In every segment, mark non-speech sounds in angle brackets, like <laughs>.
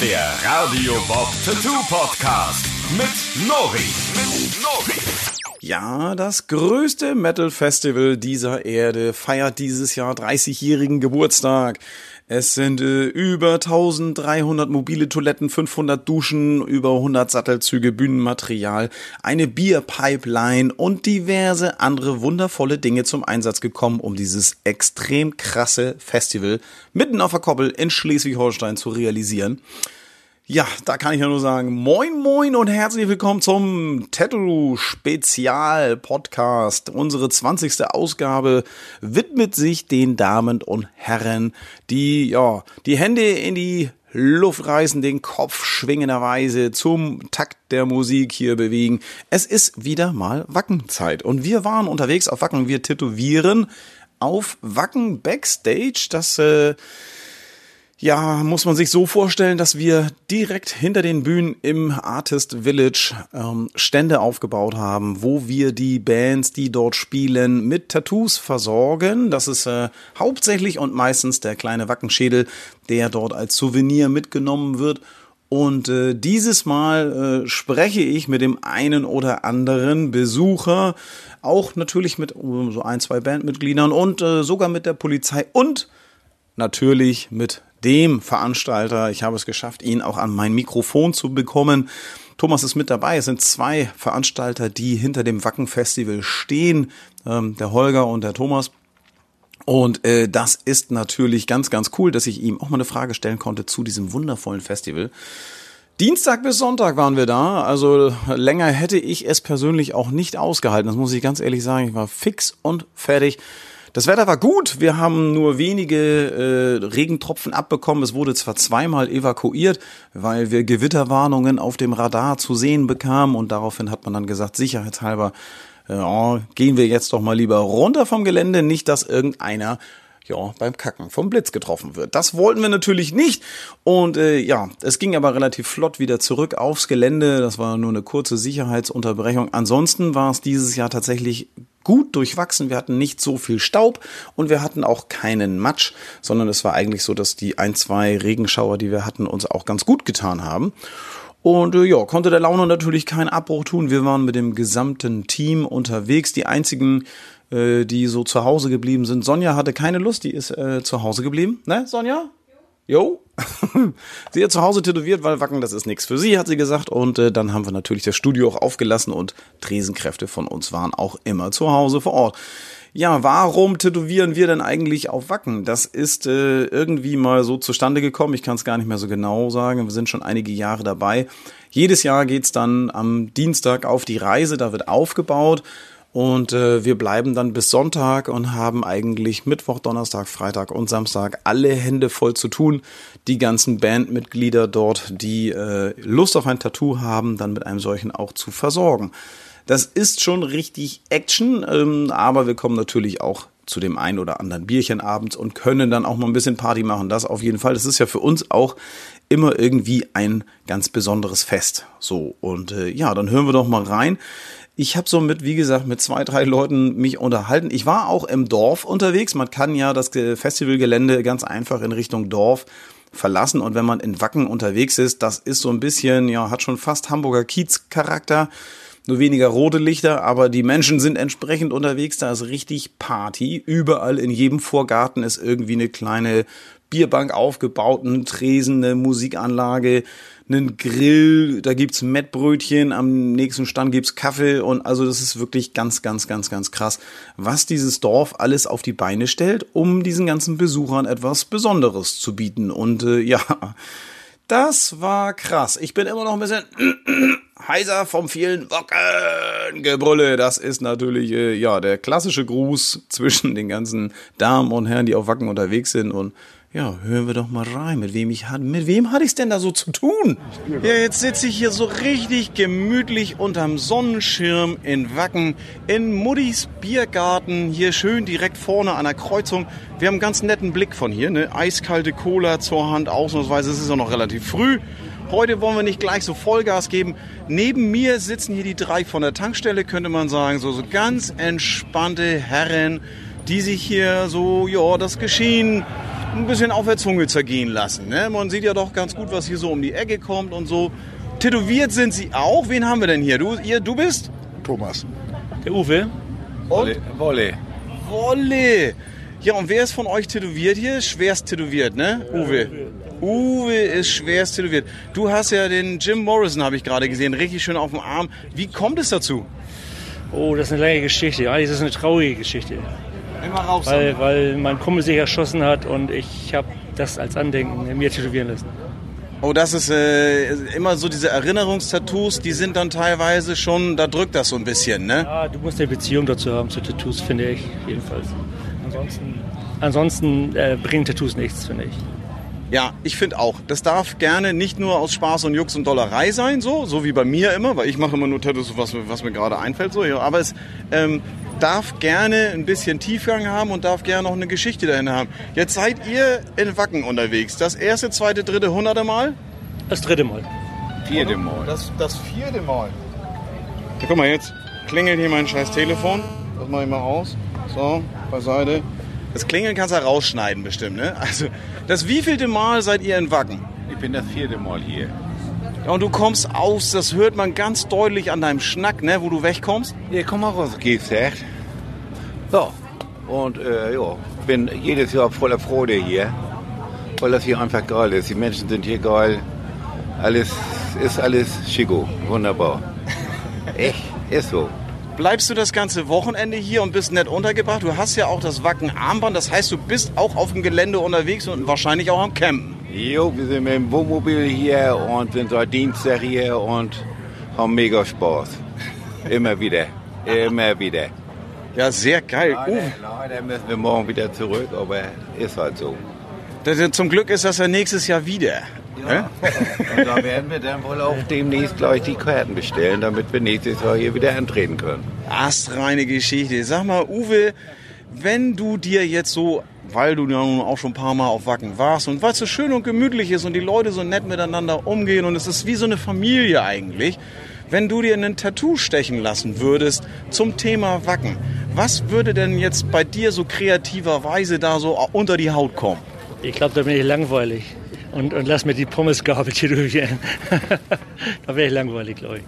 Der Radio Bob Tattoo Podcast mit Nori. Mit Nori. Ja, das größte Metal Festival dieser Erde feiert dieses Jahr 30-jährigen Geburtstag. Es sind äh, über 1300 mobile Toiletten, 500 Duschen, über 100 Sattelzüge, Bühnenmaterial, eine Bierpipeline und diverse andere wundervolle Dinge zum Einsatz gekommen, um dieses extrem krasse Festival mitten auf der Koppel in Schleswig-Holstein zu realisieren. Ja, da kann ich ja nur sagen, moin moin und herzlich willkommen zum Tattoo Spezial Podcast. Unsere 20. Ausgabe widmet sich den Damen und Herren, die, ja, die Hände in die Luft reißen, den Kopf schwingenderweise zum Takt der Musik hier bewegen. Es ist wieder mal Wackenzeit und wir waren unterwegs auf Wacken. Wir tätowieren auf Wacken Backstage. Das, äh, ja, muss man sich so vorstellen, dass wir direkt hinter den Bühnen im Artist Village ähm, Stände aufgebaut haben, wo wir die Bands, die dort spielen, mit Tattoos versorgen. Das ist äh, hauptsächlich und meistens der kleine Wackenschädel, der dort als Souvenir mitgenommen wird. Und äh, dieses Mal äh, spreche ich mit dem einen oder anderen Besucher, auch natürlich mit äh, so ein, zwei Bandmitgliedern und äh, sogar mit der Polizei und natürlich mit dem Veranstalter. Ich habe es geschafft, ihn auch an mein Mikrofon zu bekommen. Thomas ist mit dabei. Es sind zwei Veranstalter, die hinter dem Wacken Festival stehen. Ähm, der Holger und der Thomas. Und äh, das ist natürlich ganz, ganz cool, dass ich ihm auch mal eine Frage stellen konnte zu diesem wundervollen Festival. Dienstag bis Sonntag waren wir da. Also länger hätte ich es persönlich auch nicht ausgehalten. Das muss ich ganz ehrlich sagen. Ich war fix und fertig. Das Wetter war gut. Wir haben nur wenige äh, Regentropfen abbekommen. Es wurde zwar zweimal evakuiert, weil wir Gewitterwarnungen auf dem Radar zu sehen bekamen. Und daraufhin hat man dann gesagt, sicherheitshalber, äh, oh, gehen wir jetzt doch mal lieber runter vom Gelände. Nicht, dass irgendeiner ja, beim Kacken vom Blitz getroffen wird. Das wollten wir natürlich nicht. Und äh, ja, es ging aber relativ flott wieder zurück aufs Gelände. Das war nur eine kurze Sicherheitsunterbrechung. Ansonsten war es dieses Jahr tatsächlich gut durchwachsen. Wir hatten nicht so viel Staub und wir hatten auch keinen Matsch, sondern es war eigentlich so, dass die ein, zwei Regenschauer, die wir hatten, uns auch ganz gut getan haben. Und äh, ja, konnte der Laune natürlich keinen Abbruch tun. Wir waren mit dem gesamten Team unterwegs. Die einzigen, äh, die so zu Hause geblieben sind. Sonja hatte keine Lust, die ist äh, zu Hause geblieben. Ne, Sonja? Jo. <laughs> sie hat zu Hause tätowiert, weil Wacken, das ist nichts für sie, hat sie gesagt. Und äh, dann haben wir natürlich das Studio auch aufgelassen und Tresenkräfte von uns waren auch immer zu Hause vor Ort. Ja, warum tätowieren wir denn eigentlich auf Wacken? Das ist äh, irgendwie mal so zustande gekommen. Ich kann es gar nicht mehr so genau sagen. Wir sind schon einige Jahre dabei. Jedes Jahr geht's dann am Dienstag auf die Reise. Da wird aufgebaut. Und äh, wir bleiben dann bis Sonntag und haben eigentlich Mittwoch, Donnerstag, Freitag und Samstag alle Hände voll zu tun. Die ganzen Bandmitglieder dort, die äh, Lust auf ein Tattoo haben, dann mit einem solchen auch zu versorgen. Das ist schon richtig Action, ähm, aber wir kommen natürlich auch zu dem einen oder anderen Bierchen abends und können dann auch mal ein bisschen Party machen. Das auf jeden Fall. Das ist ja für uns auch immer irgendwie ein ganz besonderes Fest. So, und äh, ja, dann hören wir doch mal rein. Ich habe so mit, wie gesagt, mit zwei, drei Leuten mich unterhalten. Ich war auch im Dorf unterwegs. Man kann ja das Festivalgelände ganz einfach in Richtung Dorf verlassen. Und wenn man in Wacken unterwegs ist, das ist so ein bisschen, ja, hat schon fast Hamburger Kiez-Charakter. Nur weniger rote Lichter, aber die Menschen sind entsprechend unterwegs. Da ist richtig Party. Überall in jedem Vorgarten ist irgendwie eine kleine Bierbank aufgebaut, ein Tresen, eine Musikanlage einen Grill, da gibt's Mettbrötchen, am nächsten Stand gibt's Kaffee und also das ist wirklich ganz, ganz, ganz, ganz krass, was dieses Dorf alles auf die Beine stellt, um diesen ganzen Besuchern etwas Besonderes zu bieten. Und äh, ja, das war krass. Ich bin immer noch ein bisschen <clears throat> heiser vom vielen Wockengebrülle. Das ist natürlich äh, ja der klassische Gruß zwischen den ganzen Damen und Herren, die auf Wacken unterwegs sind und ja, hören wir doch mal rein. Mit wem ich hatte, mit wem hatte ich es denn da so zu tun? Ja, jetzt sitze ich hier so richtig gemütlich unterm Sonnenschirm in Wacken in Muddis Biergarten, hier schön direkt vorne an der Kreuzung. Wir haben einen ganz netten Blick von hier, ne? Eiskalte Cola zur Hand, ausnahmsweise es ist ja noch relativ früh. Heute wollen wir nicht gleich so Vollgas geben. Neben mir sitzen hier die drei von der Tankstelle, könnte man sagen, so, so ganz entspannte Herren, die sich hier so, ja, das Geschehen ein bisschen auf der Zunge zergehen lassen. Ne? Man sieht ja doch ganz gut, was hier so um die Ecke kommt und so. Tätowiert sind Sie auch. Wen haben wir denn hier? Du, ihr, du bist? Thomas. Der Uwe. Und? Wolle. Wolle. Ja, und wer ist von euch tätowiert hier? Schwerst tätowiert, ne? Uwe. Uwe ist schwerst tätowiert. Du hast ja den Jim Morrison, habe ich gerade gesehen, richtig schön auf dem Arm. Wie kommt es dazu? Oh, das ist eine lange Geschichte. Eigentlich ist es eine traurige Geschichte. Immer raus. Weil, weil mein Kumpel sich erschossen hat und ich habe das als Andenken mir tätowieren lassen. Oh, das ist äh, immer so diese Erinnerungstattoos, die sind dann teilweise schon, da drückt das so ein bisschen, ne? Ja, du musst eine Beziehung dazu haben zu Tattoos, finde ich jedenfalls. Ansonsten, ansonsten äh, bringen Tattoos nichts, finde ich. Ja, ich finde auch. Das darf gerne nicht nur aus Spaß und Jux und Dollerei sein, so, so wie bei mir immer, weil ich mache immer nur Tattoos, was, mir- was mir gerade einfällt, so. Ja, aber es ähm, darf gerne ein bisschen Tiefgang haben und darf gerne noch eine Geschichte dahinter haben. Jetzt seid ihr in Wacken unterwegs. Das erste, zweite, dritte, hunderte Mal? Das dritte Mal. Vierte Mal. Das, das vierte Mal. Ja, guck mal, jetzt klingelt hier mein scheiß Telefon. Das mache ich mal aus. So, beiseite. Das Klingeln kannst du rausschneiden bestimmt, ne? Also, das wievielte Mal seid ihr in Wacken? Ich bin das vierte Mal hier. Ja, und du kommst aus, das hört man ganz deutlich an deinem Schnack, ne, wo du wegkommst. Ja, komm mal raus, geht's echt? So, und äh, ja, bin jedes Jahr voller Freude hier, weil das hier einfach geil ist. Die Menschen sind hier geil. Alles ist alles schicko, wunderbar. <laughs> Echt, ist so. Bleibst du das ganze Wochenende hier und bist nett untergebracht? Du hast ja auch das Wacken-Armband, das heißt, du bist auch auf dem Gelände unterwegs und wahrscheinlich auch am Campen. Jo, wir sind mit dem Wohnmobil hier und sind seit Dienstag hier und haben mega Spaß. Immer wieder, immer wieder. Ja, sehr geil. Leider, leider müssen wir morgen wieder zurück, aber ist halt so. zum Glück ist das ja nächstes Jahr wieder. Ne? Und da werden wir dann wohl auch demnächst gleich die Karten bestellen, damit wir nächstes Jahr hier wieder antreten können. Astreine Geschichte. Sag mal, Uwe, wenn du dir jetzt so, weil du ja nun auch schon ein paar Mal auf Wacken warst und weil es so schön und gemütlich ist und die Leute so nett miteinander umgehen und es ist wie so eine Familie eigentlich, wenn du dir ein Tattoo stechen lassen würdest zum Thema Wacken, was würde denn jetzt bei dir so kreativerweise da so unter die Haut kommen? Ich glaube, da bin ich langweilig. Und, und lass mir die Pommesgabel tätowieren. <laughs> da wäre ich langweilig, glaube ich.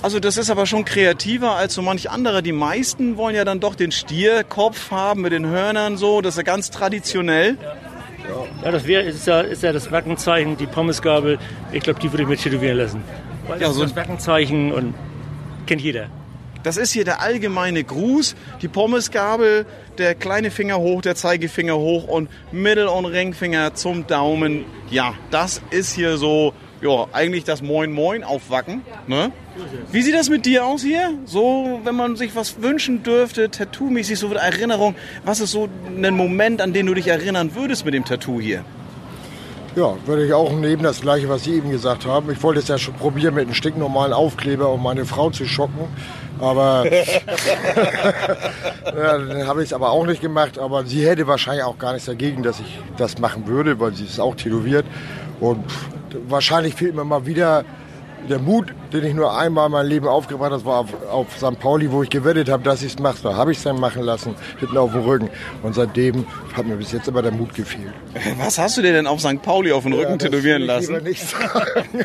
Also das ist aber schon kreativer als so manch anderer. Die meisten wollen ja dann doch den Stierkopf haben mit den Hörnern so. Das ist ja ganz traditionell. Ja, das wär, ist, ja, ist ja das Wackenzeichen, die Pommesgabel. Ich glaube, die würde ich mir tätowieren lassen. Weil Ja, so- das Wackenzeichen und kennt jeder. Das ist hier der allgemeine Gruß. Die Pommesgabel, der kleine Finger hoch, der Zeigefinger hoch und Mittel- und Ringfinger zum Daumen. Ja, das ist hier so, ja, eigentlich das Moin Moin auf Wacken. Ne? Wie sieht das mit dir aus hier? So, wenn man sich was wünschen dürfte, Tattoo-mäßig, so eine Erinnerung. Was ist so ein Moment, an den du dich erinnern würdest mit dem Tattoo hier? Ja, würde ich auch nehmen, das gleiche, was Sie eben gesagt haben. Ich wollte es ja schon probieren mit einem stinknormalen Aufkleber, um meine Frau zu schocken. Aber <laughs> ja, dann habe ich es aber auch nicht gemacht. Aber sie hätte wahrscheinlich auch gar nichts dagegen, dass ich das machen würde, weil sie ist auch tätowiert. Und wahrscheinlich fehlt mir mal wieder der Mut, den ich nur einmal in meinem Leben aufgebracht habe, das war auf, auf St. Pauli, wo ich gewettet habe, dass ich es mache. Da habe ich es dann machen lassen, hinten auf dem Rücken. Und seitdem hat mir bis jetzt immer der Mut gefehlt. Was hast du dir denn auf St. Pauli auf den Rücken Ja, das tätowieren will ich lassen? Lieber nicht sagen. <laughs>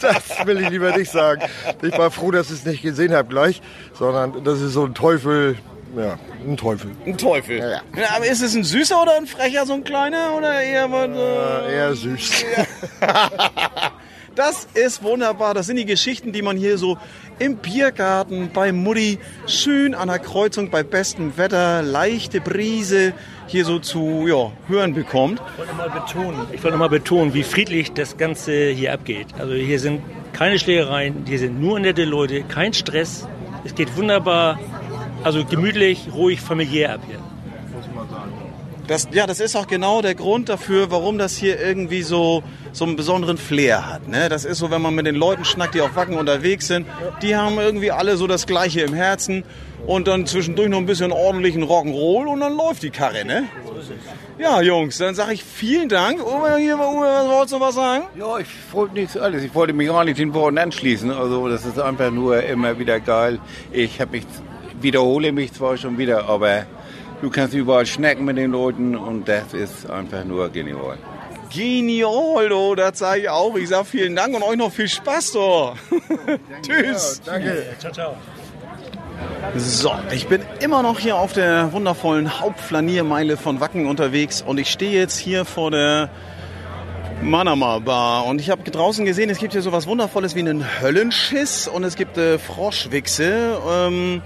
Das will ich lieber nicht sagen. Ich war froh, dass ich es nicht gesehen habe gleich, sondern das ist so ein Teufel, ja, ein Teufel. Ein Teufel. Ja, ja. aber ist es ein süßer oder ein frecher, so ein kleiner? Oder eher? Äh, Äh, eher süß. <laughs> Das ist wunderbar. Das sind die Geschichten, die man hier so im Biergarten bei Mutti schön an der Kreuzung bei bestem Wetter, leichte Brise hier so zu ja, hören bekommt. Ich wollte mal betonen, mal betonen, wie friedlich das Ganze hier abgeht. Also hier sind keine Schlägereien, hier sind nur nette Leute, kein Stress. Es geht wunderbar, also gemütlich, ruhig, familiär ab hier. Das, ja, das ist auch genau der Grund dafür, warum das hier irgendwie so, so einen besonderen Flair hat. Ne? Das ist so, wenn man mit den Leuten schnackt, die auf Wacken unterwegs sind, die haben irgendwie alle so das Gleiche im Herzen und dann zwischendurch noch ein bisschen ordentlichen Rock'n'Roll und dann läuft die Karre, ne? Ja, Jungs, dann sage ich vielen Dank. Uwe, hier, Uwe, wolltest du was sagen? Ja, ich wollte nichts alles. Ich wollte mich auch nicht den Worten anschließen. Also das ist einfach nur immer wieder geil. Ich habe mich wiederhole mich zwar schon wieder, aber Du kannst überall schnecken mit den Leuten und das ist einfach nur genial. Genial, oh, das sage ich auch. Ich sage vielen Dank und euch noch viel Spaß, doch. <laughs> Tschüss. Danke. Ciao, ciao. So, ich bin immer noch hier auf der wundervollen Hauptflaniermeile von Wacken unterwegs und ich stehe jetzt hier vor der Manama Bar und ich habe draußen gesehen, es gibt hier so was Wundervolles wie einen Höllenschiss und es gibt äh, Froschwichse. Ähm,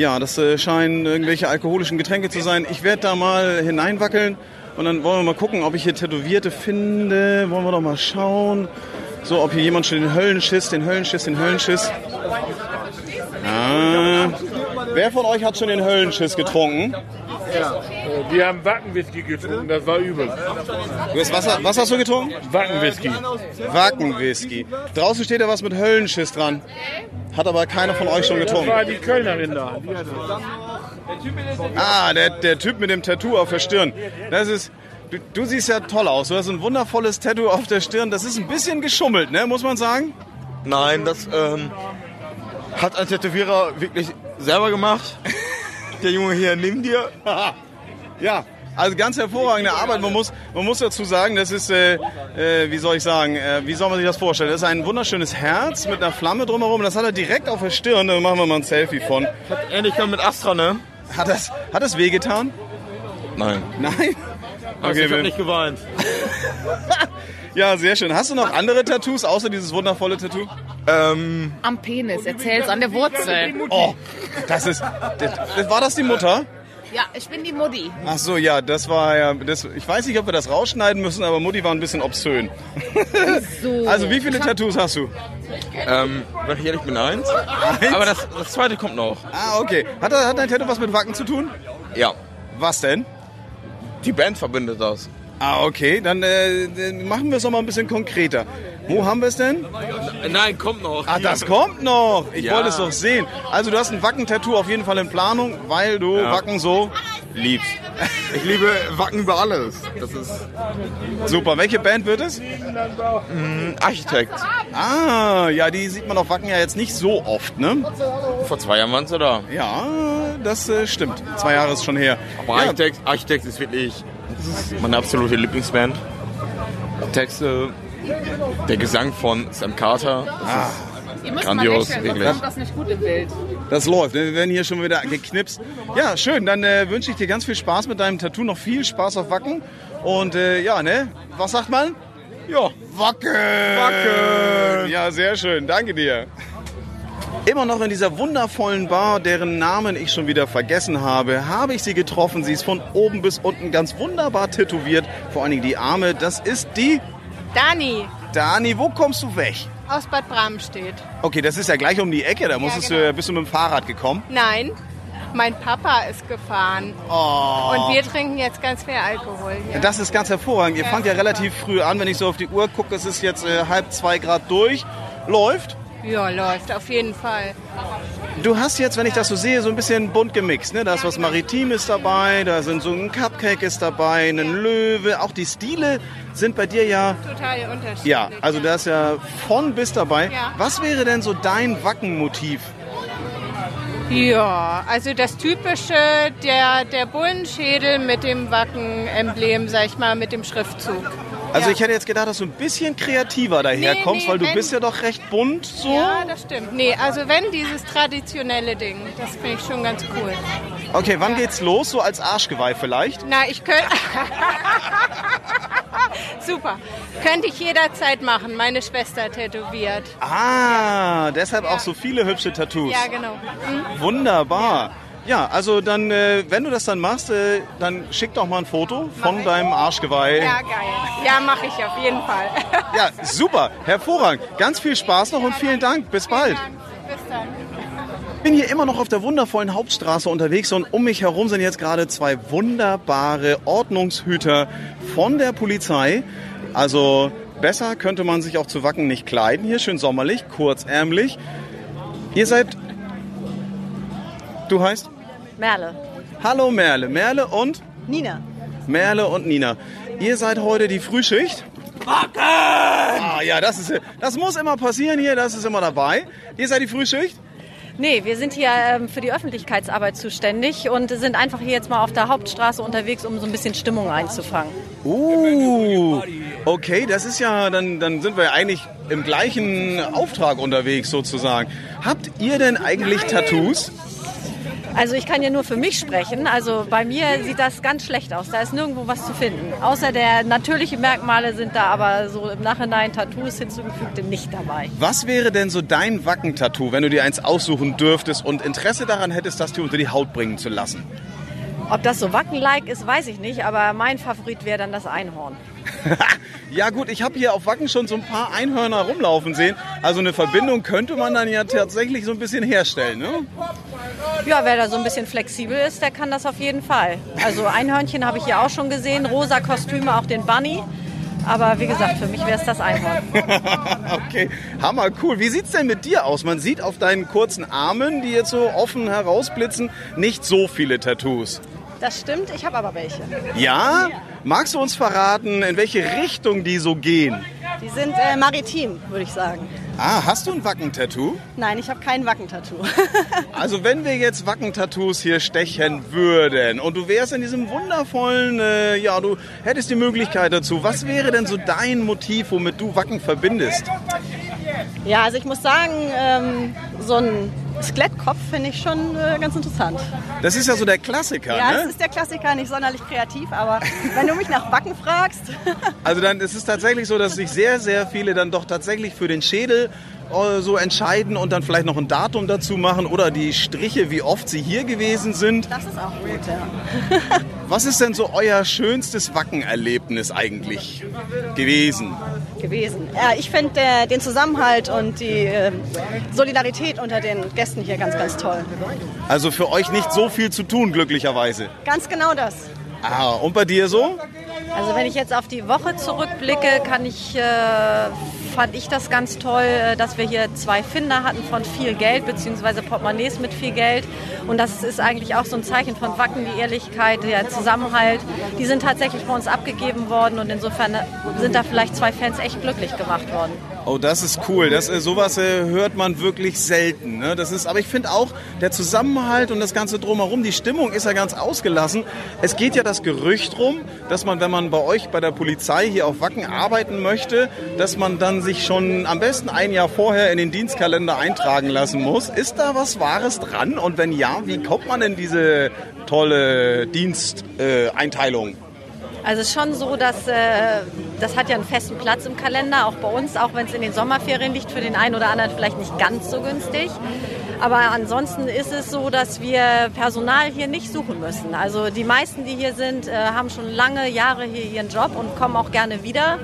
ja, das äh, scheinen irgendwelche alkoholischen Getränke zu sein. Ich werde da mal hineinwackeln und dann wollen wir mal gucken, ob ich hier Tätowierte finde. Wollen wir doch mal schauen. So, ob hier jemand schon den Höllenschiss, den Höllenschiss, den Höllenschiss. Ah. Wer von euch hat schon den Höllenschiss getrunken? Wir haben Wackenwhisky getrunken, das war übel. Du hast, was, was hast du getrunken? Wackenwhisky. Wackenwhisky. Draußen steht da was mit Höllenschiss dran. Hat aber keiner von euch schon Das getrunken. war die Kölnerin da. Ah, der, der Typ mit dem Tattoo auf der Stirn. Das ist. Du, du siehst ja toll aus. Du hast ein wundervolles Tattoo auf der Stirn. Das ist ein bisschen geschummelt, ne? Muss man sagen. Nein, das ähm, hat ein Tätowierer wirklich selber gemacht. <laughs> Der Junge hier neben dir. <laughs> Ja, also ganz hervorragende Arbeit. Man muss, man muss dazu sagen, das ist, äh, äh, wie soll ich sagen, äh, wie soll man sich das vorstellen? Das ist ein wunderschönes Herz mit einer Flamme drumherum. Das hat er direkt auf der Stirn. Da machen wir mal ein Selfie von. Ähnlichkeit mit Astra, ne? Hat das, hat das wehgetan? Nein. Nein? Also ich wir- hab nicht geweint. <laughs> Ja, sehr schön. Hast du noch andere Tattoos außer dieses wundervolle Tattoo? Ähm, Am Penis, erzähl's an der Wurzel. Oh, das ist. Das, war das die Mutter? Ja, ich bin die Mutti. Ach so, ja, das war ja. Das, ich weiß nicht, ob wir das rausschneiden müssen, aber Mutti war ein bisschen obszön. So. Also, wie viele Tattoos hast du? ähm, wenn ich ehrlich bin, eins. Aber das, das zweite kommt noch. Ah, okay. Hat, er- hat dein Tattoo was mit Wacken zu tun? Ja. Was denn? Die Band verbindet das. Ah, okay. Dann äh, machen wir es noch mal ein bisschen konkreter. Wo haben wir es denn? Nein, kommt noch. Ah, das kommt noch. Ich Ja. wollte es doch sehen. Also, du hast ein Wacken-Tattoo auf jeden Fall in Planung, weil du Ja. Wacken so Liebst. <laughs> Ich liebe Wacken über alles. Das ist super. Welche Band wird es? Architekt. Ah, ja, die sieht man auf Wacken ja jetzt nicht so oft, ne? Vor zwei Jahren waren sie da. Ja, das äh, stimmt. Zwei Jahre ist schon her. Aber ja, Architekt, Architekt ist wirklich das ist meine absolute Lieblingsband. Texte, der Gesang von Sam Carter. Das Ihr müsst Grandios, mal wechseln, wirklich. das nicht gut im Bild. das läuft. Wir werden hier schon wieder geknipst. Ja, schön. Dann äh, wünsche ich dir ganz viel Spaß mit deinem Tattoo. Noch viel Spaß auf Wacken. Und äh, ja, ne? Was sagt man? Ja, Wacken! Wacken! Ja, sehr schön. Danke dir. Immer noch in dieser wundervollen Bar, deren Namen ich schon wieder vergessen habe, habe ich sie getroffen. Sie ist von oben bis unten ganz wunderbar tätowiert. Vor allen Dingen die Arme. Das ist die Dani Dani. Wo kommst du weg? aus Bad Bramstedt. Okay, das ist ja gleich um die Ecke. Da musstest genau. du, bist du mit dem Fahrrad gekommen. Nein, mein Papa ist gefahren. Oh. Und wir trinken jetzt ganz viel Alkohol hier. Das ist ganz hervorragend. Ihr fangt ja relativ früh an. Wenn ich so auf die Uhr gucke, es ist jetzt äh, halb zwei Grad durch. Läuft. Ja, läuft auf jeden Fall. Du hast jetzt, wenn ich das so sehe, so ein bisschen bunt gemixt. Ne? Da ist was Maritimes dabei, da sind so ein Cupcake ist dabei, ein Löwe. Auch die Stile sind bei dir ja, Total unterschiedlich. ja, also da ist ja von bis dabei. Ja. Was wäre denn so dein Wackenmotiv? Ja, also das typische, der, der Bullenschädel mit dem Wacken-Emblem, sag ich mal, mit dem Schriftzug. Also ja. ich hätte jetzt gedacht, dass du ein bisschen kreativer daherkommst, nee, weil du wenn- bist ja doch recht bunt so. Ja, das stimmt. Nee, also wenn dieses traditionelle Ding, das finde ich schon ganz cool. Okay, wann geht's los? So als Arschgeweih vielleicht? Na, ich könnte. <laughs> Super. Könnte ich jederzeit machen. Meine Schwester tätowiert. Ah, deshalb auch so viele hübsche Tattoos. Ja, genau. Hm? Wunderbar. Ja, also dann, äh, wenn du das dann machst, äh, dann schick doch mal ein Foto von deinem Arschgeweih. Ja, geil. Ja, mache ich auf jeden Fall. <laughs> Ja, super, hervorragend. Ganz viel Spaß noch und vielen Dank. Bis bald. Bis dann. Ich bin hier immer noch auf der wundervollen Hauptstraße unterwegs und um mich herum sind jetzt gerade zwei wunderbare Ordnungshüter von der Polizei. Also besser könnte man sich auch zu Wacken nicht kleiden. Hier schön sommerlich, kurzärmlich. Ihr seid... Du heißt? Merle. Hallo Merle. Merle und? Nina. Merle und Nina. Ihr seid heute die Frühschicht? Wacken! Ah, ja, das, ist, das muss immer passieren hier, das ist immer dabei. Ihr seid die Frühschicht? Nee, wir sind hier ähm, für die Öffentlichkeitsarbeit zuständig und sind einfach hier jetzt mal auf der Hauptstraße unterwegs, um so ein bisschen Stimmung einzufangen. Uh, okay, das ist ja, dann, dann sind wir ja eigentlich im gleichen Auftrag unterwegs sozusagen. Habt ihr denn eigentlich Tattoos? Also ich kann ja nur für mich sprechen. Also bei mir sieht das ganz schlecht aus. Da ist nirgendwo was zu finden. Außer der natürlichen Merkmale sind da aber so im Nachhinein Tattoos hinzugefügte nicht dabei. Was wäre denn so dein Wackentattoo, wenn du dir eins aussuchen dürftest und Interesse daran hättest, das dir unter die Haut bringen zu lassen? Ob das so Wacken-like ist, weiß ich nicht, aber mein Favorit wäre dann das Einhorn. <laughs> Ja gut, ich habe hier auf Wacken schon so ein paar Einhörner rumlaufen sehen. Also eine Verbindung könnte man dann ja tatsächlich so ein bisschen herstellen, ne? Ja, wer da so ein bisschen flexibel ist, der kann das auf jeden Fall. Also Einhörnchen habe ich hier auch schon gesehen, rosa Kostüme, auch den Bunny. Aber wie gesagt, für mich wäre es das Einhorn. <laughs> okay, hammer cool. Wie sieht's denn mit dir aus? Man sieht auf deinen kurzen Armen, die jetzt so offen herausblitzen, nicht so viele Tattoos. Das stimmt, ich habe aber welche. Ja? Magst du uns verraten, in welche Richtung die so gehen? Die sind äh, maritim, würde ich sagen. Ah, hast du ein Wacken-Tattoo? Nein, ich habe kein Wackentattoo. <laughs> Also wenn wir jetzt Wacken-Tattoos hier stechen würden und du wärst in diesem wundervollen, äh, ja, du hättest die Möglichkeit dazu, was wäre denn so dein Motiv, womit du Wacken verbindest? ja, also ich muss sagen, ähm, so ein Skelettkopf finde ich schon äh, ganz interessant. Das ist ja so der Klassiker, Ja, ne? es ist der Klassiker, nicht sonderlich kreativ, aber wenn du mich nach Wacken fragst, <laughs> Also dann ist es tatsächlich so, dass sich sehr, sehr viele dann doch tatsächlich für den Schädel äh, so entscheiden und dann vielleicht noch ein Datum dazu machen oder die Striche, wie oft sie hier gewesen sind. das ist auch gut, ja. Was ist denn so euer schönstes Wackenerlebnis eigentlich gewesen? Gewesen. Ja, ich finde äh, den Zusammenhalt und die äh, Solidarität unter den Gästen hier ganz, ganz toll. Also für euch nicht so viel zu tun, glücklicherweise. Ganz genau das. Ah, und bei dir so? Also wenn ich jetzt auf die Woche zurückblicke, kann ich, äh, fand ich das ganz toll, äh, dass wir hier zwei Finder hatten von viel Geld, beziehungsweise Portemonnaies mit viel Geld. Und das ist eigentlich auch so ein Zeichen von Wacken, die Ehrlichkeit, der Zusammenhalt. Die sind tatsächlich bei uns abgegeben worden und insofern sind da vielleicht zwei Fans echt glücklich gemacht worden. Oh, das ist cool. Das, äh, sowas äh, hört man wirklich selten. Ne? Das ist, aber ich finde auch, der Zusammenhalt und das Ganze drumherum, die Stimmung ist ja ganz ausgelassen. Es geht ja das Gerücht rum, dass man, wenn man bei euch bei der Polizei hier auf Wacken arbeiten möchte, dass man dann sich schon am besten ein Jahr vorher in den Dienstkalender eintragen lassen muss. Ist da was Wahres dran? Und wenn ja, wie kommt man in diese tolle Diensteinteilung? Also es ist schon so, dass äh, das hat ja einen festen Platz im Kalender, auch bei uns, auch wenn es in den Sommerferien liegt, für den einen oder anderen vielleicht nicht ganz so günstig. Aber ansonsten ist es so, dass wir Personal hier nicht suchen müssen. Also die meisten, die hier sind, äh, haben schon lange Jahre hier ihren Job und kommen auch gerne wieder.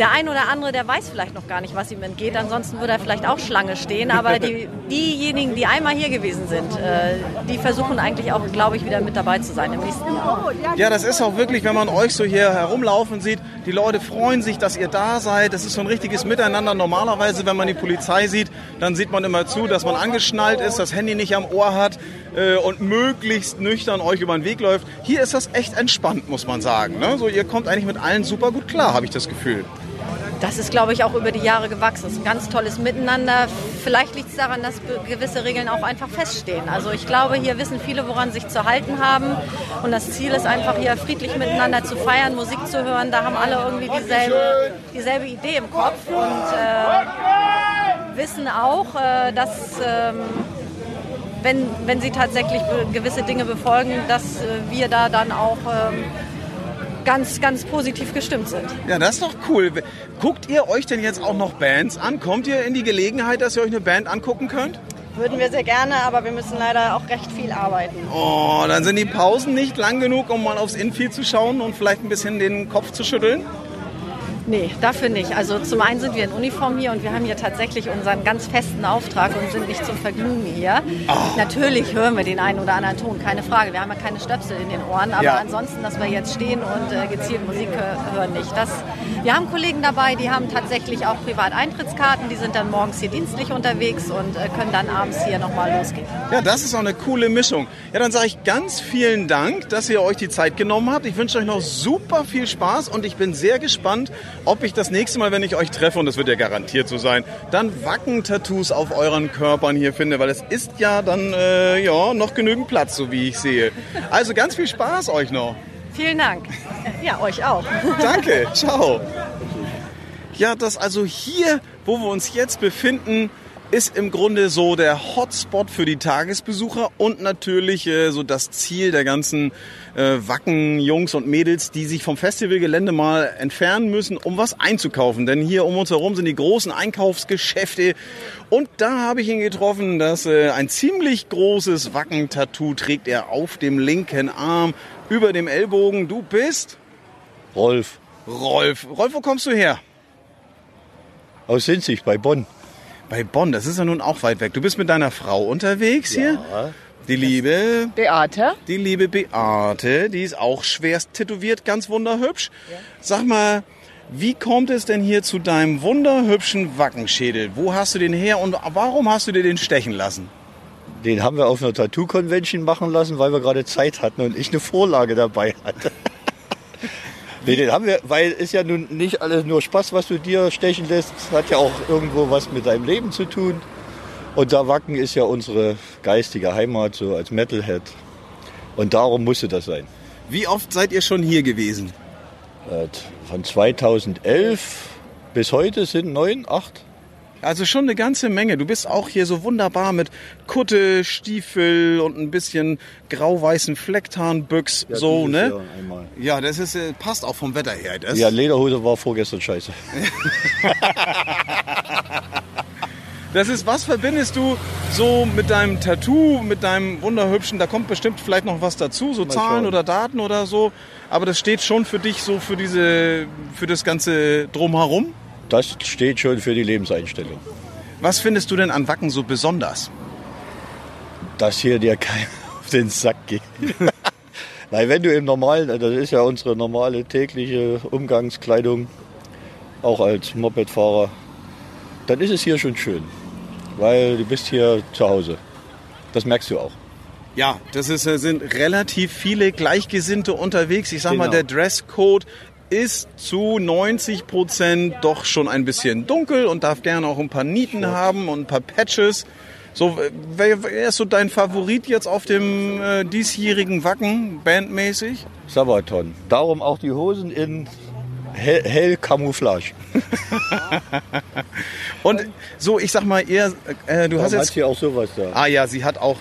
Der ein oder andere, der weiß vielleicht noch gar nicht, was ihm entgeht. Ansonsten würde er vielleicht auch Schlange stehen. Aber die, <laughs> diejenigen, die einmal hier gewesen sind, äh, die versuchen eigentlich auch, glaube ich, wieder mit dabei zu sein im nächsten Jahr. Ja, das ist auch wirklich, wenn man euch so hier herumlaufen sieht, die Leute freuen sich, dass ihr da seid. Das ist so ein richtiges Miteinander. Normalerweise, wenn man die Polizei sieht, dann sieht man immer zu, dass man angeschnallt ist, das Handy nicht am Ohr hat äh, und möglichst nüchtern euch über den Weg läuft. Hier ist das echt entspannt, muss man sagen. Ne? So, ihr kommt eigentlich mit allen super gut klar, habe ich das Gefühl. Das ist, glaube ich, auch über die Jahre gewachsen. Es ist ein ganz tolles Miteinander. Vielleicht liegt es daran, dass gewisse Regeln auch einfach feststehen. Also ich glaube, hier wissen viele, woran sich zu halten haben. Und das Ziel ist einfach, hier friedlich miteinander zu feiern, Musik zu hören. Da haben alle irgendwie dieselbe, dieselbe Idee im Kopf und äh, wissen auch, äh, dass... Ähm, wenn, wenn sie tatsächlich gewisse Dinge befolgen, dass äh, wir da dann auch ähm, ganz, ganz positiv gestimmt sind. Ja, das ist doch cool. Guckt ihr euch denn jetzt auch noch Bands an? Kommt ihr in die Gelegenheit, dass ihr euch eine Band angucken könnt? Würden wir sehr gerne, aber wir müssen leider auch recht viel arbeiten. Oh, dann sind die Pausen nicht lang genug, um mal aufs Infield zu schauen und vielleicht ein bisschen den Kopf zu schütteln? Nee, dafür nicht. Also zum einen sind wir in Uniform hier und wir haben hier tatsächlich unseren ganz festen Auftrag und sind nicht zum Vergnügen hier. Natürlich hören wir den einen oder anderen Ton, keine Frage. Wir haben ja keine Stöpsel in den Ohren, aber Ja. ansonsten, dass wir jetzt stehen und äh, gezielt Musik hö- hören, nicht. Das Wir haben Kollegen dabei, die haben tatsächlich auch Privateintrittskarten. Die sind dann morgens hier dienstlich unterwegs und äh, können dann abends hier nochmal losgehen. Ja, das ist auch eine coole Mischung. Ja, dann sage ich ganz vielen Dank, dass ihr euch die Zeit genommen habt. Ich wünsche euch noch super viel Spaß und ich bin sehr gespannt, ob ich das nächste Mal, wenn ich euch treffe, und das wird ja garantiert so sein, dann Wacken-Tattoos auf euren Körpern hier finde, weil es ist ja dann äh, ja noch genügend Platz, so wie ich sehe. Also ganz viel Spaß euch noch. Vielen Dank. Ja, euch auch. Danke, <laughs> ciao. Ja, das also hier, wo wir uns jetzt befinden, ist im Grunde so der Hotspot für die Tagesbesucher und natürlich äh, so das Ziel der ganzen äh, Wacken Jungs und Mädels, die sich vom Festivalgelände mal entfernen müssen, um was einzukaufen. Denn hier um uns herum sind die großen Einkaufsgeschäfte und da habe ich ihn getroffen, dass äh, ein ziemlich großes Wacken-Tattoo trägt er auf dem linken Arm über dem Ellbogen. Du bist Rolf Rolf. Rolf, wo kommst du her? aus Sinzig bei Bonn. Bei Bonn, das ist ja nun auch weit weg. Du bist mit deiner Frau unterwegs hier? Die liebe Beate. Die liebe Beate, die ist auch schwerst tätowiert, ganz wunderhübsch. Sag mal, wie kommt es denn hier zu deinem wunderhübschen Wackenschädel? Wo hast du den her und warum hast du dir den stechen lassen? Den haben wir auf einer Tattoo-Convention machen lassen, weil wir gerade Zeit hatten und ich eine Vorlage dabei hatte. <laughs> nee, den haben wir, weil ist ja nun nicht alles nur Spaß, was du dir stechen lässt. Es hat ja auch irgendwo was mit deinem Leben zu tun. Und da Wacken ist ja unsere geistige Heimat, so als Metalhead. Und darum musste das sein. Wie oft seid ihr schon hier gewesen? Äh, Von 2011 bis heute sind neun, acht. Also schon eine ganze Menge. Du bist auch hier so wunderbar mit Kutte, Stiefel und ein bisschen grau-weißen Flecktarnbüchs, Ja, so, ne? Ja, das ist, äh, passt auch vom Wetter her. Das Ja, Lederhose war vorgestern scheiße. <laughs> Das ist, was verbindest du so mit deinem Tattoo, mit deinem wunderhübschen, da kommt bestimmt vielleicht noch was dazu, so Mal Zahlen schauen. oder Daten oder so, aber das steht schon für dich so für diese, für das ganze Drumherum. Das steht schon für die Lebenseinstellung. Was findest du denn an Wacken so besonders? Dass hier dir keiner <laughs> auf den Sack geht. <laughs> Weil wenn du im normalen, das ist ja unsere normale tägliche Umgangskleidung, auch als Mopedfahrer, dann ist es hier schon schön. Weil du bist hier zu Hause. Das merkst du auch. Ja, das ist, äh, sind relativ viele Gleichgesinnte unterwegs. Ich sag mal, Genau. der Dresscode ist zu 90 Prozent doch schon ein bisschen dunkel und darf gerne auch ein paar Nieten haben und ein paar Patches. So, wer, wer ist so dein Favorit jetzt auf dem äh, diesjährigen Wacken, bandmäßig? Sabaton. Darum auch die Hosen in hell, hell Camouflage. <laughs> Und so, ich sag mal, eher, äh, du Da hast hat jetzt... sie auch sowas da. Ah ja, sie hat auch...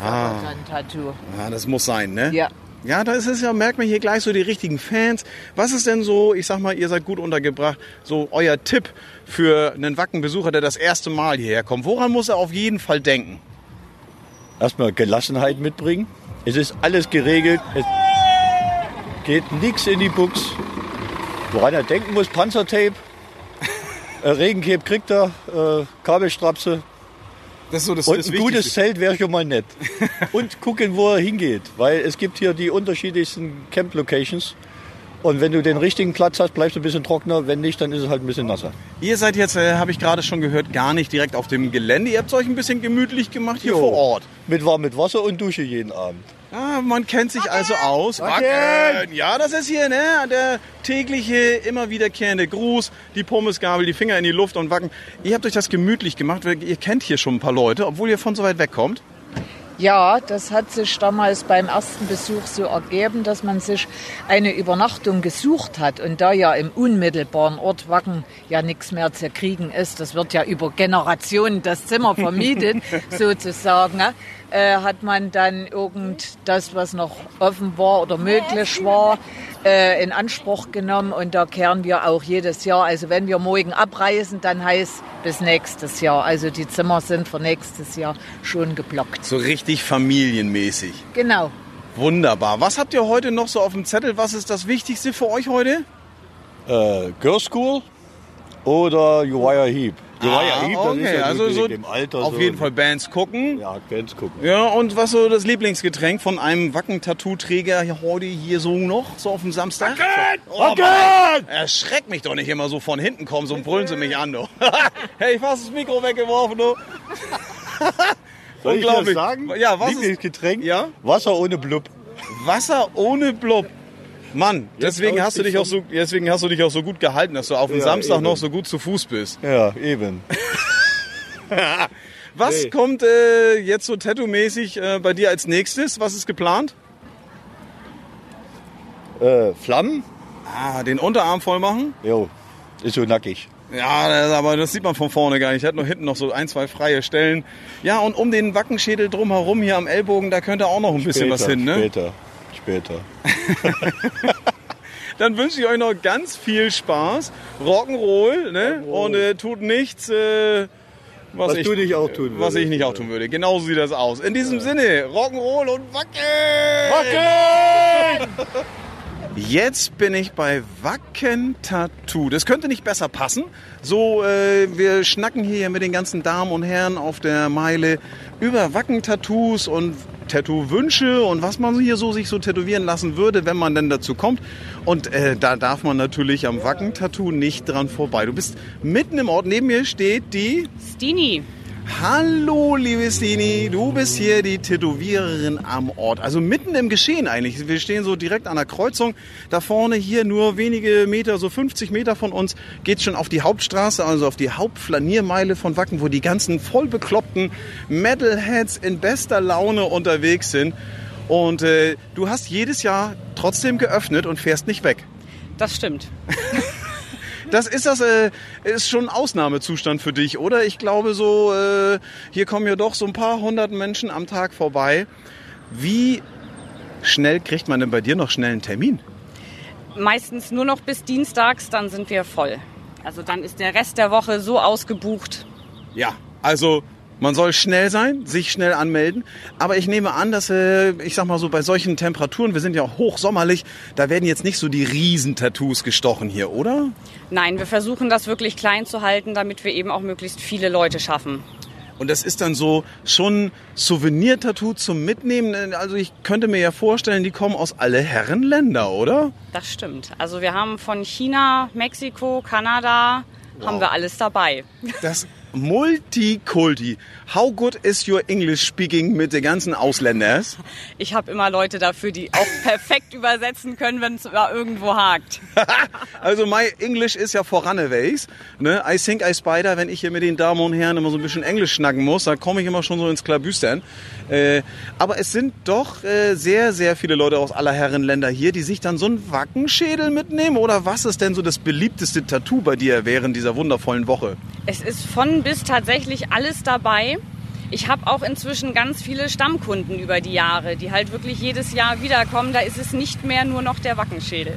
Ah, Ein Tattoo. ah, das muss sein, ne? Ja. Ja, da ist es ja, merkt man hier gleich so die richtigen Fans. Was ist denn so, ich sag mal, ihr seid gut untergebracht, so euer Tipp für einen Wackenbesucher, der das erste Mal hierher kommt? Woran muss er auf jeden Fall denken? Erstmal Gelassenheit mitbringen. Es ist alles geregelt. Es geht nichts in die Buchs. Woran er denken muss, Panzertape. <laughs> Äh, Regencape kriegt er, äh, Kabelstrapse. Das ist so das, Und das ein gutes. Zelt wäre schon mal nett. <laughs> Und gucken, wo er hingeht. Weil es gibt hier die unterschiedlichsten Camp-Locations. Und wenn du den richtigen Platz hast, bleibst du ein bisschen trockener. Wenn nicht, dann ist es halt ein bisschen nasser. Ihr seid jetzt, äh, habe ich gerade schon gehört, gar nicht direkt auf dem Gelände. Ihr habt es euch ein bisschen gemütlich gemacht hier Jo. vor Ort. Mit warmem Wasser und Dusche jeden Abend. Ah, man kennt sich also aus. Wacken! Wacken! Ja, das ist hier ne, der tägliche, immer wiederkehrende Gruß, die Pommesgabel, die Finger in die Luft und Wacken. Ihr habt euch das gemütlich gemacht, weil ihr kennt hier schon ein paar Leute, obwohl ihr von so weit weg kommt. Ja, das hat sich damals beim ersten Besuch so ergeben, dass man sich eine Übernachtung gesucht hat. Und da ja im unmittelbaren Ort Wacken ja nichts mehr zu kriegen ist, das wird ja über Generationen das Zimmer vermietet, <laughs> sozusagen, äh, hat man dann irgend das, was noch offen war oder möglich war, äh, in Anspruch genommen. Und da kehren wir auch jedes Jahr. Also wenn wir morgen abreisen, dann heißt bis nächstes Jahr. Also die Zimmer sind für nächstes Jahr schon geblockt. So richtig familienmäßig. Genau. Wunderbar. Was habt ihr heute noch so auf dem Zettel? Was ist das Wichtigste für euch heute? Äh, Girl School oder Uriah Heep. So war ja Ah, Eve, okay, ja also so auf so. jeden Fall Bands gucken. Ja, Bands gucken. Ja, und was so das Lieblingsgetränk von einem Wacken-Tattoo-Träger heute hier so noch, so auf dem Samstag? Wacken! Oh, Wacken! Erschreck mich doch nicht immer so von hinten kommen, so brüllen sie mich an, du. <laughs> hey, ich fast das Mikro weggeworfen, du. <laughs> Soll ich das sagen? Ja, was ist, Lieblingsgetränk? ja? Wasser ohne Blub. Wasser ohne Blub. Mann, deswegen hast du dich auch so, deswegen hast du dich auch so gut gehalten, dass du auf dem Ja, Samstag eben. noch so gut zu Fuß bist. Ja, eben. <laughs> Was Nee. kommt äh, jetzt so tattoo-mäßig äh, bei dir als nächstes? Was ist geplant? Äh, Flammen? Ah, den Unterarm voll machen? Jo, ist so nackig. Ja, das, aber das sieht man von vorne gar nicht. Ich hatte noch hinten noch so ein, zwei freie Stellen. Ja, und um den Wackenschädel drumherum hier am Ellbogen, da könnte auch noch ein bisschen was hin, ne? Später, später. <laughs> Dann wünsche ich euch noch ganz viel Spaß. Rock'n'Roll, ne? Und äh, tut nichts, äh, was, Was ich, du nicht auch tun Was würdest. ich nicht auch tun würde. Genauso sieht das aus. In diesem Sinne, Rock'n'Roll und Wacken! Wacken! <laughs> Jetzt bin ich bei Wacken Tattoo. Das könnte nicht besser passen. So, äh, wir schnacken hier mit den ganzen Damen und Herren auf der Meile über Wacken Tattoos und Tattoo-Wünsche und was man hier so sich so tätowieren lassen würde, wenn man denn dazu kommt. Und äh, da darf man natürlich am Wacken Tattoo nicht dran vorbei. Du bist mitten im Ort. Neben mir steht die Stini. Hallo, liebe Stini, du bist hier die Tätowiererin am Ort. Also mitten im Geschehen eigentlich. Wir stehen so direkt an der Kreuzung. Da vorne hier nur wenige Meter, so 50 Meter von uns, geht's schon auf die Hauptstraße, also auf die Hauptflaniermeile von Wacken, wo die ganzen voll bekloppten Metalheads in bester Laune unterwegs sind. Und äh, du hast jedes Jahr trotzdem geöffnet und fährst nicht weg. Das stimmt. <laughs> Das ist das äh, ist schon ein Ausnahmezustand für dich, oder? Ich glaube so, äh, hier kommen ja doch so ein paar hundert Menschen am Tag vorbei. Wie schnell kriegt man denn bei dir noch schnell einen Termin? Meistens nur noch bis Dienstags, dann sind wir voll. Also dann ist der Rest der Woche so ausgebucht. Ja, also man soll schnell sein, sich schnell anmelden. Aber ich nehme an, dass, äh, ich sag mal so, bei solchen Temperaturen, wir sind ja auch hochsommerlich, da werden jetzt nicht so die Riesentattoos gestochen hier, oder? Nein, wir versuchen das wirklich klein zu halten, damit wir eben auch möglichst viele Leute schaffen. Und das ist dann so schon Souvenir-Tattoo zum Mitnehmen. Also ich könnte mir ja vorstellen, die kommen aus alle Herren Länder, oder? Das stimmt. Also wir haben von China, Mexiko, Kanada, haben wir alles dabei. Das Multikulti. How good is your English speaking mit den ganzen Ausländers? Ich habe immer Leute dafür, die auch <laughs> perfekt übersetzen können, wenn es irgendwo hakt. <laughs> Also my English ist ja voraneways. Ne? I think I spider, wenn ich hier mit den Damen und Herren immer so ein bisschen Englisch schnacken muss, da komme ich immer schon so ins Klabüstern. Äh, aber es sind doch äh, sehr, sehr viele Leute aus aller Herren Länder hier, die sich dann so einen Wackenschädel mitnehmen. Oder was ist denn so das beliebteste Tattoo bei dir während dieser wundervollen Woche? Es ist von bis tatsächlich alles dabei. Ich habe auch inzwischen ganz viele Stammkunden über die Jahre, die halt wirklich jedes Jahr wiederkommen. Da ist es nicht mehr nur noch der Wackenschädel.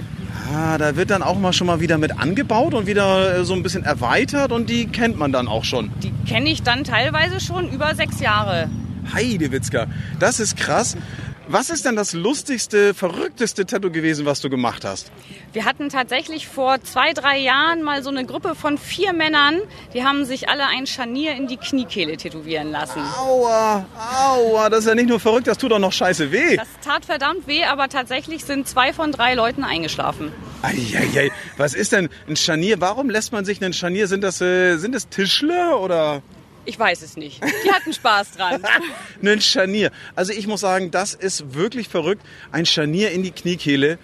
Ah, da wird dann auch mal schon mal wieder mit angebaut und wieder äh, so ein bisschen erweitert und die kennt man dann auch schon. Die kenne ich dann teilweise schon über sechs Jahre. Heidewitzka, das ist krass. Was ist denn das lustigste, verrückteste Tattoo gewesen, was du gemacht hast? Wir hatten tatsächlich vor zwei, drei Jahren mal so eine Gruppe von vier Männern, die haben sich alle ein Scharnier in die Kniekehle tätowieren lassen. Aua, aua, das ist ja nicht nur verrückt, das tut auch noch scheiße weh. Das tat verdammt weh, aber tatsächlich sind zwei von drei Leuten eingeschlafen. Eieiei, was ist denn ein Scharnier? Warum lässt man sich ein Scharnier? Sind das, äh, sind das Tischler oder? Ich weiß es nicht. Die hatten Spaß dran. <laughs> Ein Scharnier. Also ich muss sagen, das ist wirklich verrückt. Ein Scharnier in die Kniekehle.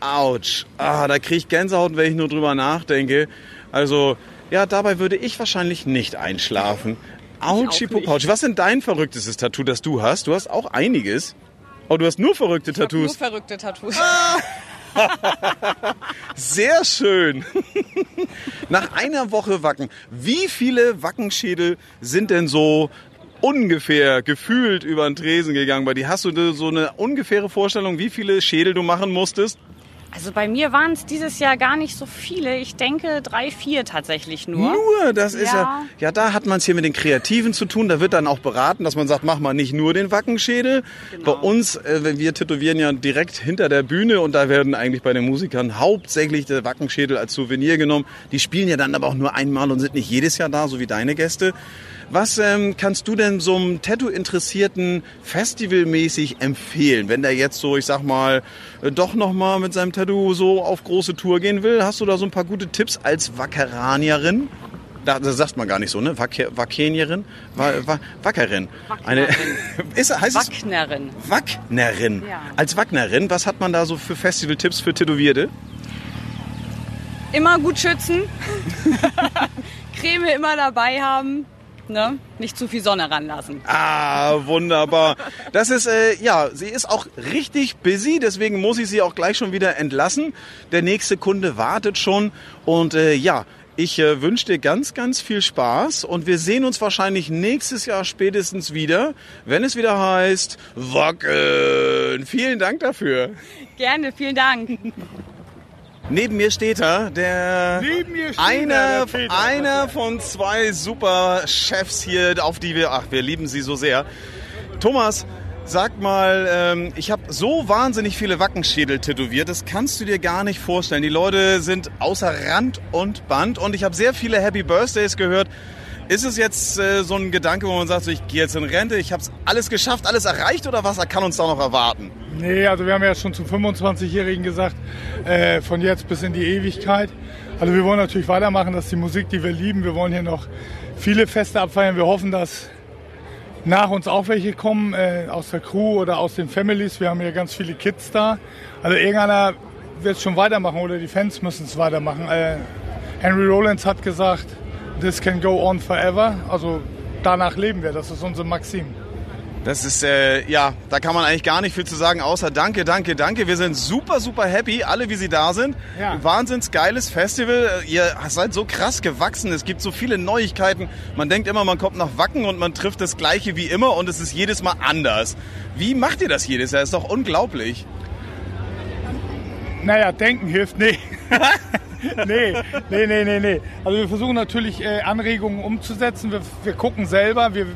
Autsch. Ah, da kriege ich Gänsehaut, wenn ich nur drüber nachdenke. Also, ja, dabei würde ich wahrscheinlich nicht einschlafen. Autschi Popautschi. Was ist denn dein verrücktestes Tattoo, das du hast? Du hast auch einiges. Oh, du hast nur verrückte Nur Tattoos. verrückte Tattoos. <laughs> <laughs> Sehr schön. Nach einer Woche Wacken, wie viele Wackenschädel sind denn so ungefähr gefühlt über den Tresen gegangen bei dir? Hast du so eine ungefähre Vorstellung, wie viele Schädel du machen musstest? Also bei mir waren es dieses Jahr gar nicht so viele. Ich denke drei, vier tatsächlich nur. Nur, das ist ja, Ja. ja, da hat man es hier mit den Kreativen zu tun. Da wird dann auch beraten, dass man sagt, mach mal nicht nur den Wackenschädel. Bei uns, äh, wir tätowieren ja direkt hinter der Bühne und da werden eigentlich bei den Musikern hauptsächlich der Wackenschädel als Souvenir genommen. Die spielen ja dann aber auch nur einmal und sind nicht jedes Jahr da, so wie deine Gäste. Was ähm, kannst du denn so einem Tattoo-Interessierten festivalmäßig empfehlen, wenn der jetzt so, ich sag mal, äh, doch noch mal mit seinem Tattoo so auf große Tour gehen will? Hast du da so ein paar gute Tipps als Wackeranierin? Da, das sagt man gar nicht so, ne? Wacker, Wackenierin? Wa, wa, Wackerin. Eine, <laughs> ist, heißt es Wacknerin. Wacknerin. Ja. Als Wacknerin, was hat man da so für Festivaltipps für Tätowierte? Immer gut schützen. <laughs> Creme immer dabei haben. Ne? Nicht zu viel Sonne ranlassen. Ah, wunderbar. Das ist, äh, ja, sie ist auch richtig busy, deswegen muss ich sie auch gleich schon wieder entlassen. Der nächste Kunde wartet schon und äh, ja, ich äh, wünsche dir ganz, ganz viel Spaß und wir sehen uns wahrscheinlich nächstes Jahr spätestens wieder, wenn es wieder heißt Wacken. Vielen Dank dafür. Gerne, vielen Dank. Neben mir steht er, der steht einer, er, der einer von zwei super Chefs hier, auf die wir, ach, wir lieben sie so sehr. Thomas, sag mal, ähm, ich habe so wahnsinnig viele Wackenschädel tätowiert, das kannst du dir gar nicht vorstellen. Die Leute sind außer Rand und Band und ich habe sehr viele Happy Birthdays gehört. Ist es jetzt äh, so ein Gedanke, wo man sagt, so, ich gehe jetzt in Rente, ich habe es alles geschafft, alles erreicht oder was kann uns da noch erwarten? Nee, also wir haben ja schon zum 25-Jährigen gesagt, äh, von jetzt bis in die Ewigkeit. Also wir wollen natürlich weitermachen, das ist die Musik, die wir lieben. Wir wollen hier noch viele Feste abfeiern. Wir hoffen, dass nach uns auch welche kommen, äh, aus der Crew oder aus den Families. Wir haben ja ganz viele Kids da. Also irgendeiner wird es schon weitermachen oder die Fans müssen es weitermachen. Äh, Henry Rollins hat gesagt, this can go on forever. Also danach leben wir, das ist unsere Maxim. Das ist, äh, ja, da kann man eigentlich gar nicht viel zu sagen, außer danke, danke, danke. Wir sind super, super happy, alle wie sie da sind. Ja. Wahnsinns geiles Festival. Ihr seid so krass gewachsen. Es gibt so viele Neuigkeiten. Man denkt immer, man kommt nach Wacken und man trifft das Gleiche wie immer und es ist jedes Mal anders. Wie macht ihr das jedes Jahr? ist doch unglaublich. Naja, denken hilft, nee. <laughs> <laughs> nee, nee, nee, nee, nee. Also wir versuchen natürlich äh, Anregungen umzusetzen. Wir, wir gucken selber, wir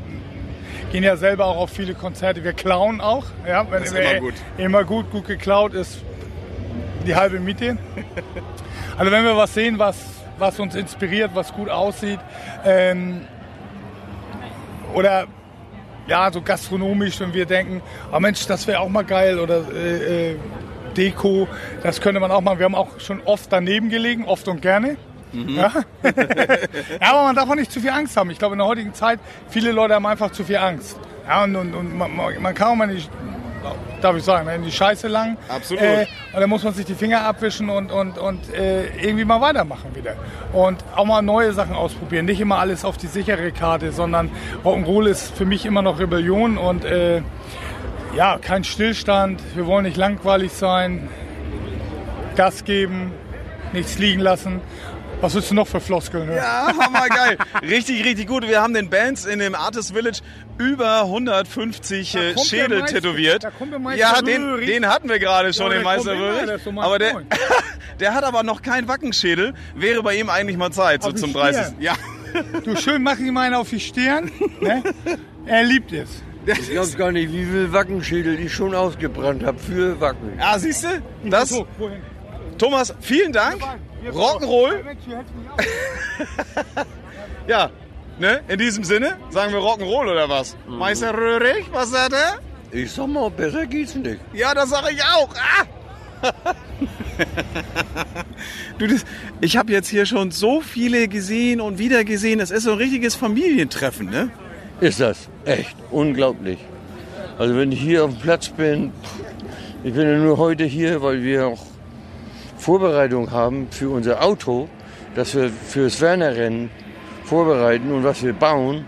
gehen ja selber auch auf viele Konzerte. Wir klauen auch. Ja, wenn, Das ist immer gut. Immer gut, gut geklaut ist die halbe Miete. Also wenn wir was sehen, was, was uns inspiriert, was gut aussieht, ähm, oder ja, so gastronomisch, wenn wir denken, oh Mensch, das wäre auch mal geil oder äh, äh, Deko, das könnte man auch machen. Wir haben auch schon oft daneben gelegen, oft und gerne. Ja? <laughs> ja, aber man darf auch nicht zu viel Angst haben. Ich glaube, in der heutigen Zeit, viele Leute haben einfach zu viel Angst. Ja, und, und, und man, man kann auch mal nicht, darf ich sagen, in die Scheiße lang. Absolut. Äh, und dann muss man sich die Finger abwischen und, und, und äh, irgendwie mal weitermachen wieder. Und auch mal neue Sachen ausprobieren. Nicht immer alles auf die sichere Karte, sondern Rock'n'Roll ist für mich immer noch Rebellion und äh, ja, kein Stillstand. Wir wollen nicht langweilig sein. Gas geben, nichts liegen lassen. Was willst du noch für Floskeln hören? Ja, hammergeil. richtig, richtig gut. Wir haben den Bands in dem Artist Village über 150 äh, Schädel tätowiert. ja, den, den hatten wir gerade schon, Ja, den Meister Röhrig. so Aber der, <laughs> der hat aber noch keinen Wackenschädel. Wäre bei ihm eigentlich mal Zeit, so Auf die zum 30. Stirn. Ja. Du schön mach ihm einen auf die Stirn. Ne? Er liebt es. Ich glaube gar nicht, wie viel Wackenschädel ich schon ausgebrannt habe für Wacken. Ah, siehst du? Das, So, wohin? Thomas, vielen Dank. Rock'n'Roll. <laughs> Ja, ne? In diesem Sinne, sagen wir Rock'n'Roll oder was? Mhm. Meister Röhrig, was sagt er? Ich sag mal, besser geht's nicht. Ja, das sage ich auch. Ah! <laughs> du, das, ich habe jetzt hier schon so viele gesehen und wieder gesehen. Es ist so ein richtiges Familientreffen, ne? Ist das echt unglaublich. Also wenn ich hier auf dem Platz bin, ich bin ja nur heute hier, weil wir auch Vorbereitung haben für unser Auto, das wir fürs Werner-Rennen vorbereiten und was wir bauen.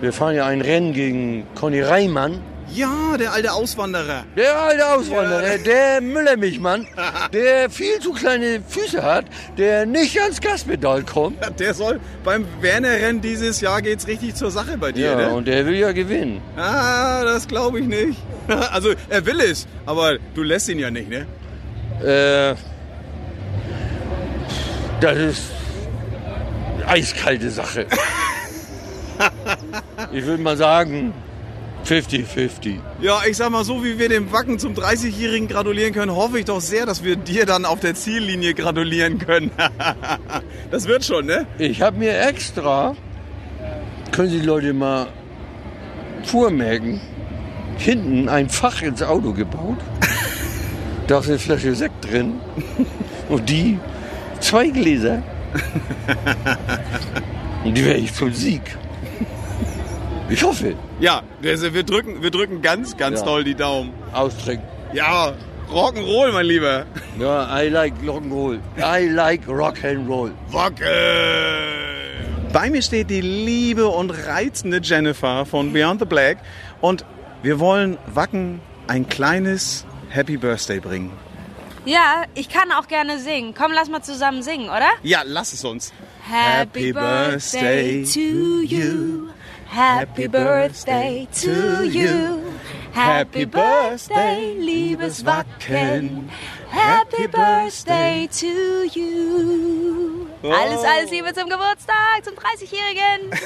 Wir fahren ja ein Rennen gegen Conny Reimann. Ja, der alte Auswanderer. Der alte Auswanderer, der Müllermilchmann, <laughs> der viel zu kleine Füße hat, der nicht ans Gaspedal kommt. Der soll beim Werner-Rennen dieses Jahr geht's richtig zur Sache bei dir, Ja, ne? und der will ja gewinnen. Ah, das glaube ich nicht. <laughs> Also, er will es, aber du lässt ihn ja nicht, ne? Äh, Das ist eiskalte Sache. <laughs> ich würde mal sagen, 50-50. Ja, ich sag mal, so wie wir dem Wacken zum 30-Jährigen gratulieren können, hoffe ich doch sehr, dass wir dir dann auf der Ziellinie gratulieren können. <laughs> das wird schon, ne? Ich habe mir extra, können Sie Leute mal vormerken, hinten ein Fach ins Auto gebaut. <laughs> Da ist eine Flasche Sekt drin. Und die zwei Gläser. <laughs> Und die werde ich zum Sieg. Ich hoffe. Ja, also wir drücken, wir drücken ganz, ganz Ja. doll die Daumen. Austrinken. Ja, Rock'n'Roll, mein Lieber. Ja, I like Rock'n'Roll. I like Rock'n'Roll. Bei mir steht die liebe und reizende Jennifer von Beyond the Black und wir wollen Wacken ein kleines Happy Birthday bringen. Ja, ich kann auch gerne singen. Komm, lass mal zusammen singen, oder? Ja, lass es uns. Happy birthday to you. Happy birthday to you. Happy birthday, liebes Wacken. Happy birthday to you. Alles, alles Liebe zum Geburtstag, zum 30-Jährigen. <laughs>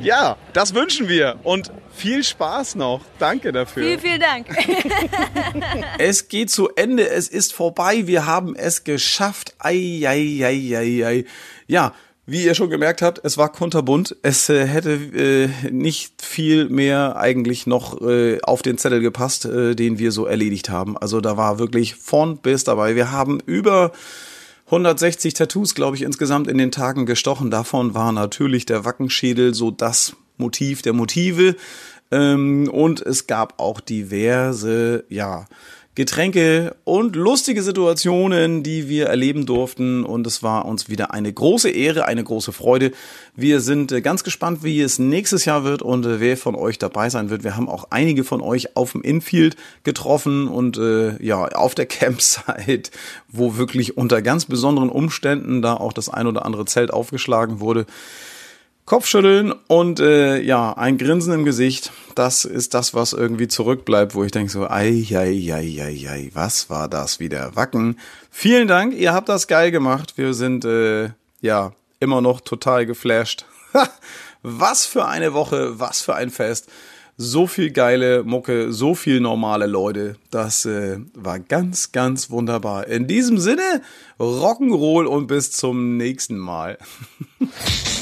Ja, das wünschen wir und viel Spaß noch. Danke dafür. vielen, vielen Dank. <laughs> Es geht zu Ende, es ist vorbei, wir haben es geschafft. Ei, ei, ei, ei, ei. Ja, wie ihr schon gemerkt habt, es war kunterbunt. Es äh, hätte äh, nicht viel mehr eigentlich noch äh, auf den Zettel gepasst, äh, den wir so erledigt haben. Also da war wirklich von bis dabei. Wir haben über 160 Tattoos, glaube ich, insgesamt in den Tagen gestochen. Davon war natürlich der Wackenschädel so das Motiv der Motive. Ähm, und es gab auch diverse, ja, Getränke und lustige Situationen, die wir erleben durften. Und es war uns wieder eine große Ehre, eine große Freude. Wir sind äh, ganz gespannt, wie es nächstes Jahr wird und äh, wer von euch dabei sein wird. Wir haben auch einige von euch auf dem Infield getroffen und äh, ja, auf der <laughs> Campsite, wo wirklich unter ganz besonderen Umständen da auch das ein oder andere Zelt aufgeschlagen wurde. Kopfschütteln und äh, ja, ein Grinsen im Gesicht. Das ist das, was irgendwie zurückbleibt, wo ich denke so, ei, ei, ei, ei, ei, was war das wieder? Wacken. Vielen Dank, ihr habt das geil gemacht. Wir sind äh, ja immer noch total geflasht. <laughs> was für eine Woche, was für ein Fest. So viel geile Mucke, so viel normale Leute. Das äh, war ganz, ganz wunderbar. In diesem Sinne, Rock'n'Roll und bis zum nächsten Mal. <laughs>